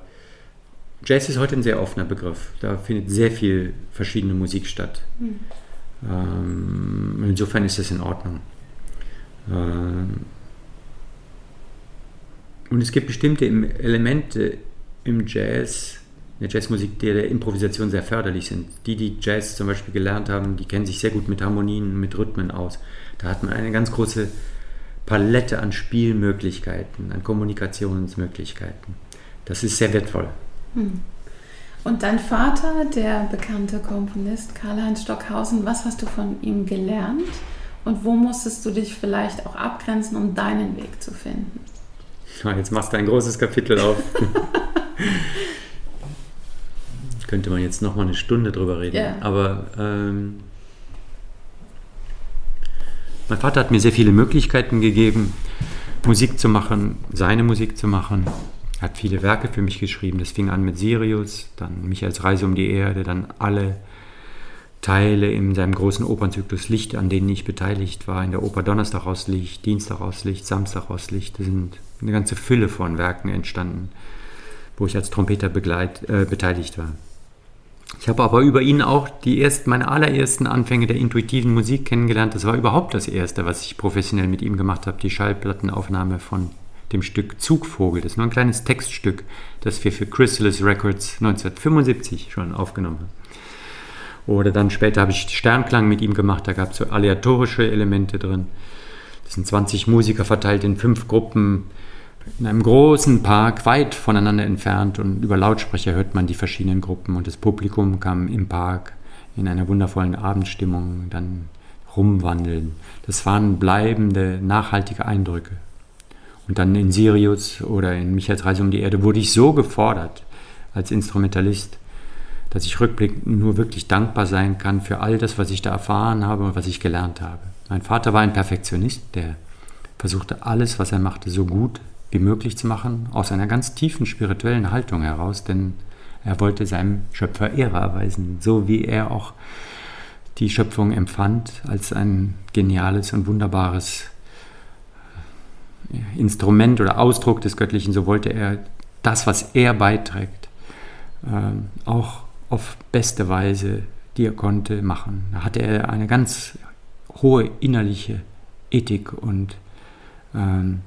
Jazz ist heute ein sehr offener Begriff. Da findet sehr viel verschiedene Musik statt. Mhm. Ähm, insofern ist das in Ordnung. Ähm, und es gibt bestimmte Elemente im Jazz, in der Jazzmusik, die der Improvisation sehr förderlich sind. Die, die Jazz zum Beispiel gelernt haben, die kennen sich sehr gut mit Harmonien, mit Rhythmen aus. Da hat man eine ganz große Palette an Spielmöglichkeiten, an Kommunikationsmöglichkeiten. Das ist sehr wertvoll. Hm. Und dein Vater, der bekannte Komponist Karl-Heinz Stockhausen, was hast du von ihm gelernt und wo musstest du dich vielleicht auch abgrenzen, um deinen Weg zu finden? Jetzt machst du ein großes Kapitel auf. Könnte man jetzt noch mal eine Stunde drüber reden. Yeah. Aber ähm, mein Vater hat mir sehr viele Möglichkeiten gegeben, Musik zu machen, seine Musik zu machen. Er hat viele Werke für mich geschrieben. Das fing an mit Sirius, dann Michaels Reise um die Erde, dann alle Teile in seinem großen Opernzyklus Licht, an denen ich beteiligt war. In der Oper Donnerstag aus Licht, Dienstag aus Licht, Samstag aus Licht. Da sind eine ganze Fülle von Werken entstanden, wo ich als Trompeter begleit, äh, beteiligt war. Ich habe aber über ihn auch die ersten, meine allerersten Anfänge der intuitiven Musik kennengelernt. Das war überhaupt das erste, was ich professionell mit ihm gemacht habe, die Schallplattenaufnahme von dem Stück Zugvogel. Das ist nur ein kleines Textstück, das wir für Chrysalis Records 1975 schon aufgenommen haben. Oder dann später habe ich Sternklang mit ihm gemacht, da gab es so aleatorische Elemente drin. Das sind 20 Musiker verteilt in fünf Gruppen in einem großen Park, weit voneinander entfernt und über Lautsprecher hört man die verschiedenen Gruppen und das Publikum kam im Park in einer wundervollen Abendstimmung dann rumwandeln. Das waren bleibende, nachhaltige Eindrücke. Und dann in Sirius oder in Michaels Reise um die Erde wurde ich so gefordert als Instrumentalist, dass ich rückblickend nur wirklich dankbar sein kann für all das, was ich da erfahren habe und was ich gelernt habe. Mein Vater war ein Perfektionist, der versuchte alles, was er machte, so gut wie möglich zu machen, aus einer ganz tiefen spirituellen Haltung heraus, denn er wollte seinem Schöpfer Ehre erweisen, so wie er auch die Schöpfung empfand als ein geniales und wunderbares Instrument oder Ausdruck des Göttlichen, so wollte er das, was er beiträgt, ähm, auch auf beste Weise, die er konnte, machen. Da hatte er eine ganz hohe innerliche Ethik und ähm,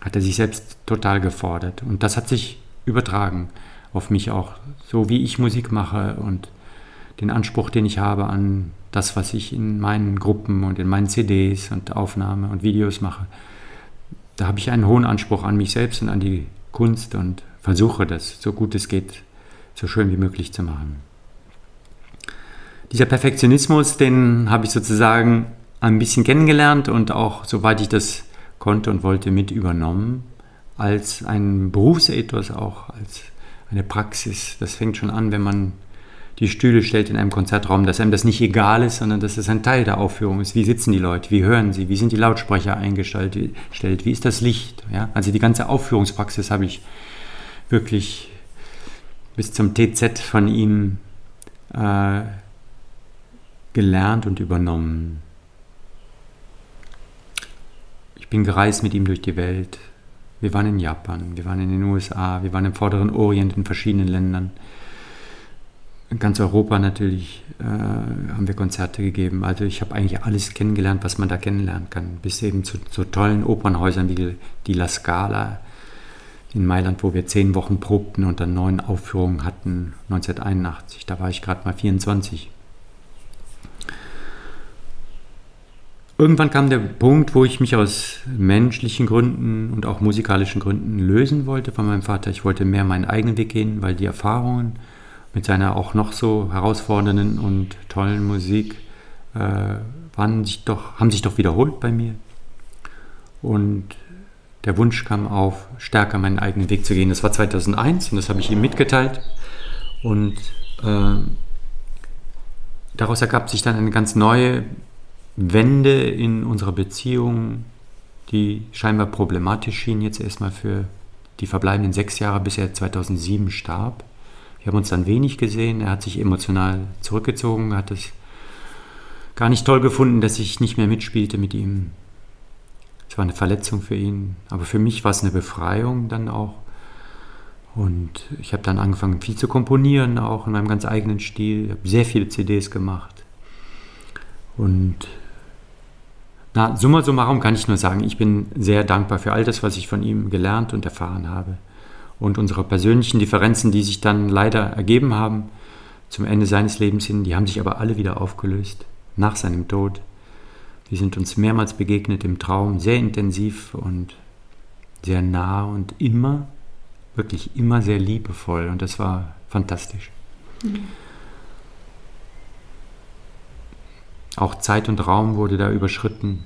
hat er sich selbst total gefordert. Und das hat sich übertragen auf mich auch, so wie ich Musik mache und den Anspruch, den ich habe an das, was ich in meinen Gruppen und in meinen CDs und Aufnahmen und Videos mache da habe ich einen hohen Anspruch an mich selbst und an die Kunst und versuche das, so gut es geht, so schön wie möglich zu machen. Dieser Perfektionismus, den habe ich sozusagen ein bisschen kennengelernt und auch, soweit ich das konnte und wollte, mit übernommen, als ein Berufsethos, auch als eine Praxis. Das fängt schon an, wenn man die Stühle stellt in einem Konzertraum, dass einem das nicht egal ist, sondern dass es ein Teil der Aufführung ist. Wie sitzen die Leute? Wie hören sie? Wie sind die Lautsprecher eingestellt? Wie ist das Licht? Ja? Also die ganze Aufführungspraxis habe ich wirklich bis zum TZ von ihm äh, gelernt und übernommen. Ich bin gereist mit ihm durch die Welt. Wir waren in Japan, wir waren in den USA, wir waren im Vorderen Orient in verschiedenen Ländern in ganz Europa natürlich äh, haben wir Konzerte gegeben. Also ich habe eigentlich alles kennengelernt, was man da kennenlernen kann. Bis eben zu so tollen Opernhäusern wie die La Scala in Mailand, wo wir zehn Wochen probten und dann neun Aufführungen hatten, 1981. Da war ich gerade mal 24. Irgendwann kam der Punkt, wo ich mich aus menschlichen Gründen und auch musikalischen Gründen lösen wollte von meinem Vater. Ich wollte mehr meinen eigenen Weg gehen, weil die Erfahrungen mit seiner auch noch so herausfordernden und tollen Musik äh, waren sich doch, haben sich doch wiederholt bei mir. Und der Wunsch kam auf, stärker meinen eigenen Weg zu gehen. Das war 2001 und das habe ich ihm mitgeteilt. Und äh, daraus ergab sich dann eine ganz neue Wende in unserer Beziehung, die scheinbar problematisch schien jetzt erstmal für die verbleibenden sechs Jahre, bis er 2007 starb. Wir haben uns dann wenig gesehen. Er hat sich emotional zurückgezogen, hat es gar nicht toll gefunden, dass ich nicht mehr mitspielte mit ihm. Es war eine Verletzung für ihn, aber für mich war es eine Befreiung dann auch. Und ich habe dann angefangen, viel zu komponieren, auch in meinem ganz eigenen Stil. Ich habe sehr viele CDs gemacht. Und na, summa summarum kann ich nur sagen, ich bin sehr dankbar für all das, was ich von ihm gelernt und erfahren habe. Und unsere persönlichen Differenzen, die sich dann leider ergeben haben zum Ende seines Lebens hin, die haben sich aber alle wieder aufgelöst nach seinem Tod. Wir sind uns mehrmals begegnet im Traum, sehr intensiv und sehr nah und immer, wirklich immer sehr liebevoll. Und das war fantastisch. Mhm. Auch Zeit und Raum wurde da überschritten.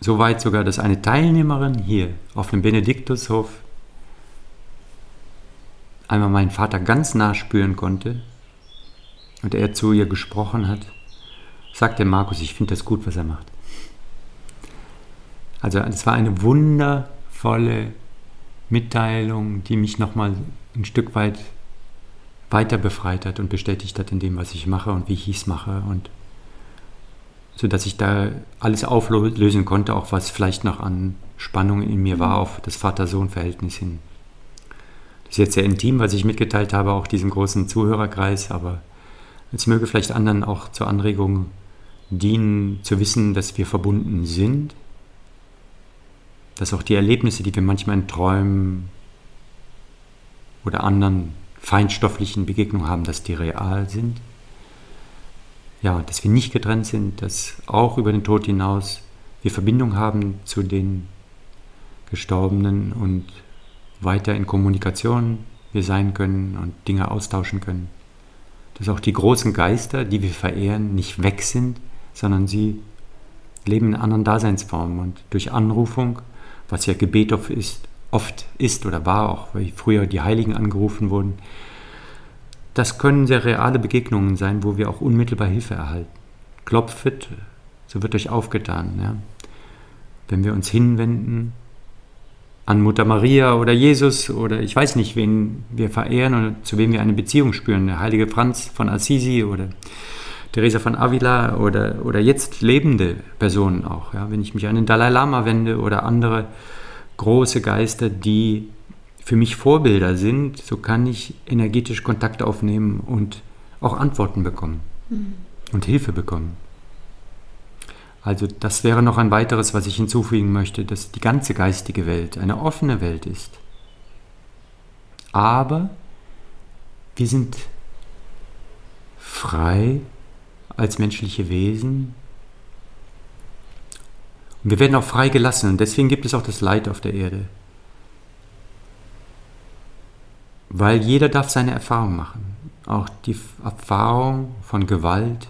Soweit sogar, dass eine Teilnehmerin hier auf dem Benediktushof einmal meinen Vater ganz nah spüren konnte und er zu ihr gesprochen hat, sagte Markus, ich finde das gut, was er macht. Also es war eine wundervolle Mitteilung, die mich nochmal ein Stück weit weiter befreit hat und bestätigt hat in dem, was ich mache und wie ich es mache und so dass ich da alles auflösen konnte, auch was vielleicht noch an Spannung in mir war auf das Vater-Sohn-Verhältnis hin. Das ist jetzt sehr intim, was ich mitgeteilt habe, auch diesem großen Zuhörerkreis, aber es möge vielleicht anderen auch zur Anregung dienen, zu wissen, dass wir verbunden sind, dass auch die Erlebnisse, die wir manchmal in Träumen oder anderen feinstofflichen Begegnungen haben, dass die real sind. Ja, dass wir nicht getrennt sind, dass auch über den Tod hinaus wir Verbindung haben zu den Gestorbenen und weiter in Kommunikation wir sein können und Dinge austauschen können. Dass auch die großen Geister, die wir verehren, nicht weg sind, sondern sie leben in anderen Daseinsformen und durch Anrufung, was ja Gebet ist, oft ist oder war, auch weil früher die Heiligen angerufen wurden. Das können sehr reale Begegnungen sein, wo wir auch unmittelbar Hilfe erhalten. Klopfet, so wird euch aufgetan. Ja. Wenn wir uns hinwenden an Mutter Maria oder Jesus oder ich weiß nicht, wen wir verehren oder zu wem wir eine Beziehung spüren, der heilige Franz von Assisi oder Teresa von Avila oder, oder jetzt lebende Personen auch. Ja. Wenn ich mich an den Dalai Lama wende oder andere große Geister, die für mich Vorbilder sind, so kann ich energetisch Kontakt aufnehmen und auch Antworten bekommen mhm. und Hilfe bekommen. Also das wäre noch ein weiteres, was ich hinzufügen möchte, dass die ganze geistige Welt eine offene Welt ist. Aber wir sind frei als menschliche Wesen wir werden auch freigelassen und deswegen gibt es auch das Leid auf der Erde. Weil jeder darf seine Erfahrung machen. Auch die Erfahrung von Gewalt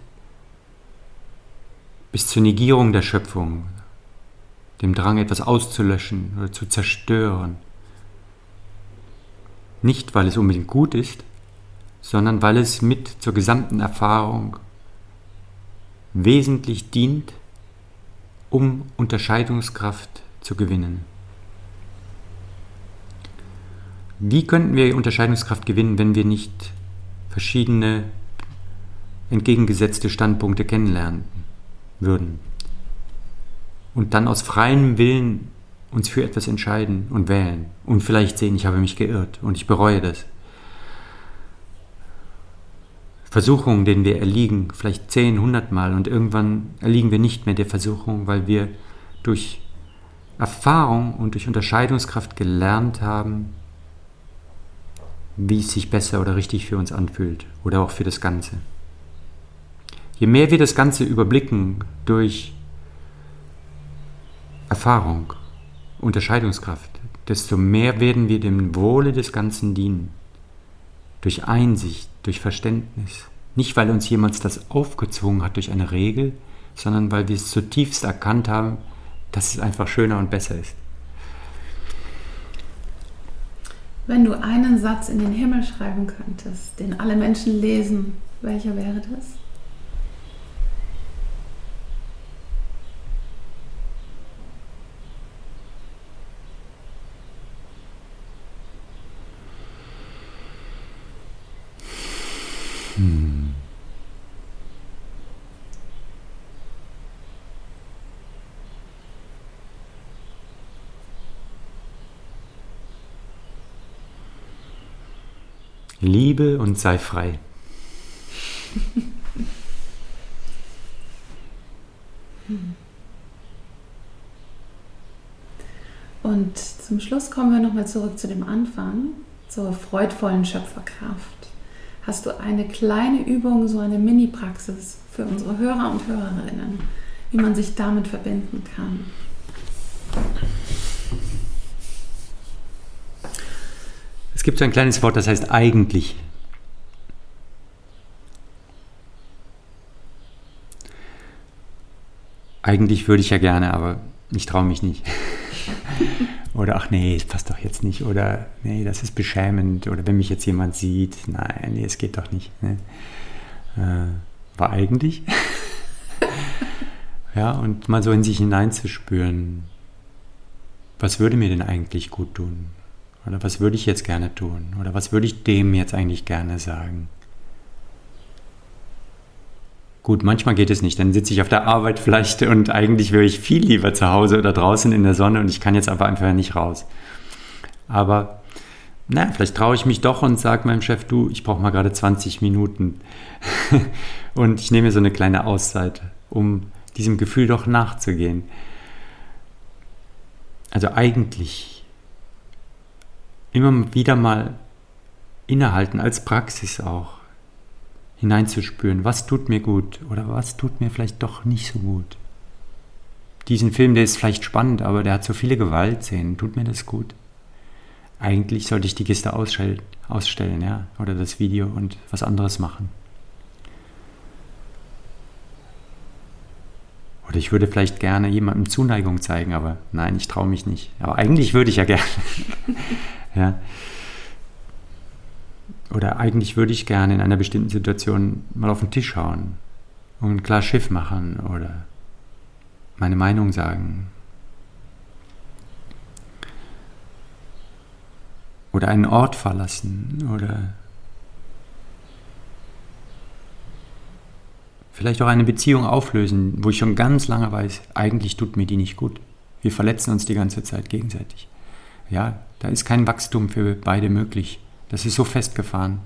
bis zur Negierung der Schöpfung, dem Drang, etwas auszulöschen oder zu zerstören. Nicht, weil es unbedingt gut ist, sondern weil es mit zur gesamten Erfahrung wesentlich dient, um Unterscheidungskraft zu gewinnen. Wie könnten wir Unterscheidungskraft gewinnen, wenn wir nicht verschiedene entgegengesetzte Standpunkte kennenlernen würden? Und dann aus freiem Willen uns für etwas entscheiden und wählen und vielleicht sehen, ich habe mich geirrt und ich bereue das. Versuchungen, denen wir erliegen, vielleicht 10, 100 Mal und irgendwann erliegen wir nicht mehr der Versuchung, weil wir durch Erfahrung und durch Unterscheidungskraft gelernt haben, wie es sich besser oder richtig für uns anfühlt oder auch für das Ganze. Je mehr wir das Ganze überblicken durch Erfahrung, Unterscheidungskraft, desto mehr werden wir dem Wohle des Ganzen dienen. Durch Einsicht, durch Verständnis. Nicht, weil uns jemand das aufgezwungen hat durch eine Regel, sondern weil wir es zutiefst erkannt haben, dass es einfach schöner und besser ist. Wenn du einen Satz in den Himmel schreiben könntest, den alle Menschen lesen, welcher wäre das? Hm. Liebe und sei frei. Und zum Schluss kommen wir nochmal zurück zu dem Anfang, zur freudvollen Schöpferkraft. Hast du eine kleine Übung, so eine Mini-Praxis für unsere Hörer und Hörerinnen, wie man sich damit verbinden kann? Es gibt so ein kleines Wort, das heißt eigentlich. Eigentlich würde ich ja gerne, aber ich traue mich nicht. Oder ach nee, das passt doch jetzt nicht. Oder nee, das ist beschämend. Oder wenn mich jetzt jemand sieht, nein, nee, es geht doch nicht. Ne? Äh, war eigentlich. ja, und mal so in sich hineinzuspüren, was würde mir denn eigentlich gut tun? Oder was würde ich jetzt gerne tun? Oder was würde ich dem jetzt eigentlich gerne sagen? Gut, manchmal geht es nicht. Dann sitze ich auf der Arbeit vielleicht und eigentlich wäre ich viel lieber zu Hause oder draußen in der Sonne und ich kann jetzt aber einfach nicht raus. Aber na, vielleicht traue ich mich doch und sage meinem Chef, du, ich brauche mal gerade 20 Minuten. und ich nehme so eine kleine Auszeit, um diesem Gefühl doch nachzugehen. Also eigentlich immer wieder mal innehalten, als Praxis auch hineinzuspüren, was tut mir gut oder was tut mir vielleicht doch nicht so gut. Diesen Film, der ist vielleicht spannend, aber der hat so viele Gewaltszenen. Tut mir das gut? Eigentlich sollte ich die Kiste ausstellen, ausstellen ja, oder das Video und was anderes machen. Oder ich würde vielleicht gerne jemandem Zuneigung zeigen, aber nein, ich traue mich nicht. Aber eigentlich würde ich ja gerne. ja. Oder eigentlich würde ich gerne in einer bestimmten Situation mal auf den Tisch hauen und klar Schiff machen oder meine Meinung sagen. Oder einen Ort verlassen oder vielleicht auch eine Beziehung auflösen, wo ich schon ganz lange weiß, eigentlich tut mir die nicht gut. Wir verletzen uns die ganze Zeit gegenseitig. Ja, da ist kein Wachstum für beide möglich. Das ist so festgefahren.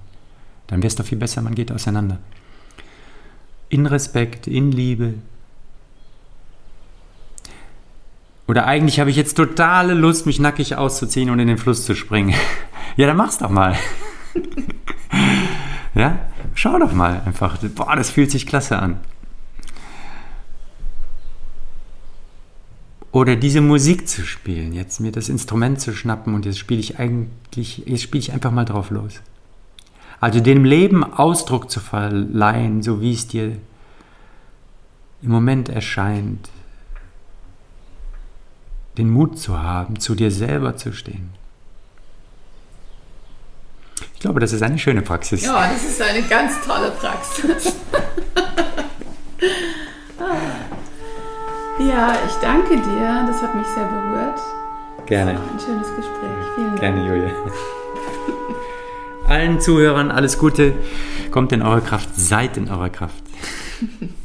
Dann wäre es doch viel besser, man geht auseinander. In Respekt, in Liebe. Oder eigentlich habe ich jetzt totale Lust, mich nackig auszuziehen und in den Fluss zu springen. ja, dann mach's doch mal. ja, schau doch mal einfach. Boah, das fühlt sich klasse an. Oder diese Musik zu spielen, jetzt mir das Instrument zu schnappen und jetzt spiele ich eigentlich, jetzt spiele ich einfach mal drauf los. Also dem Leben Ausdruck zu verleihen, so wie es dir im Moment erscheint. Den Mut zu haben, zu dir selber zu stehen. Ich glaube, das ist eine schöne Praxis. Ja, das ist eine ganz tolle Praxis. Ja, ich danke dir. Das hat mich sehr berührt. Gerne. Ein schönes Gespräch. Vielen Dank. Gerne, Julia. Allen Zuhörern alles Gute. Kommt in eure Kraft. Seid in eurer Kraft.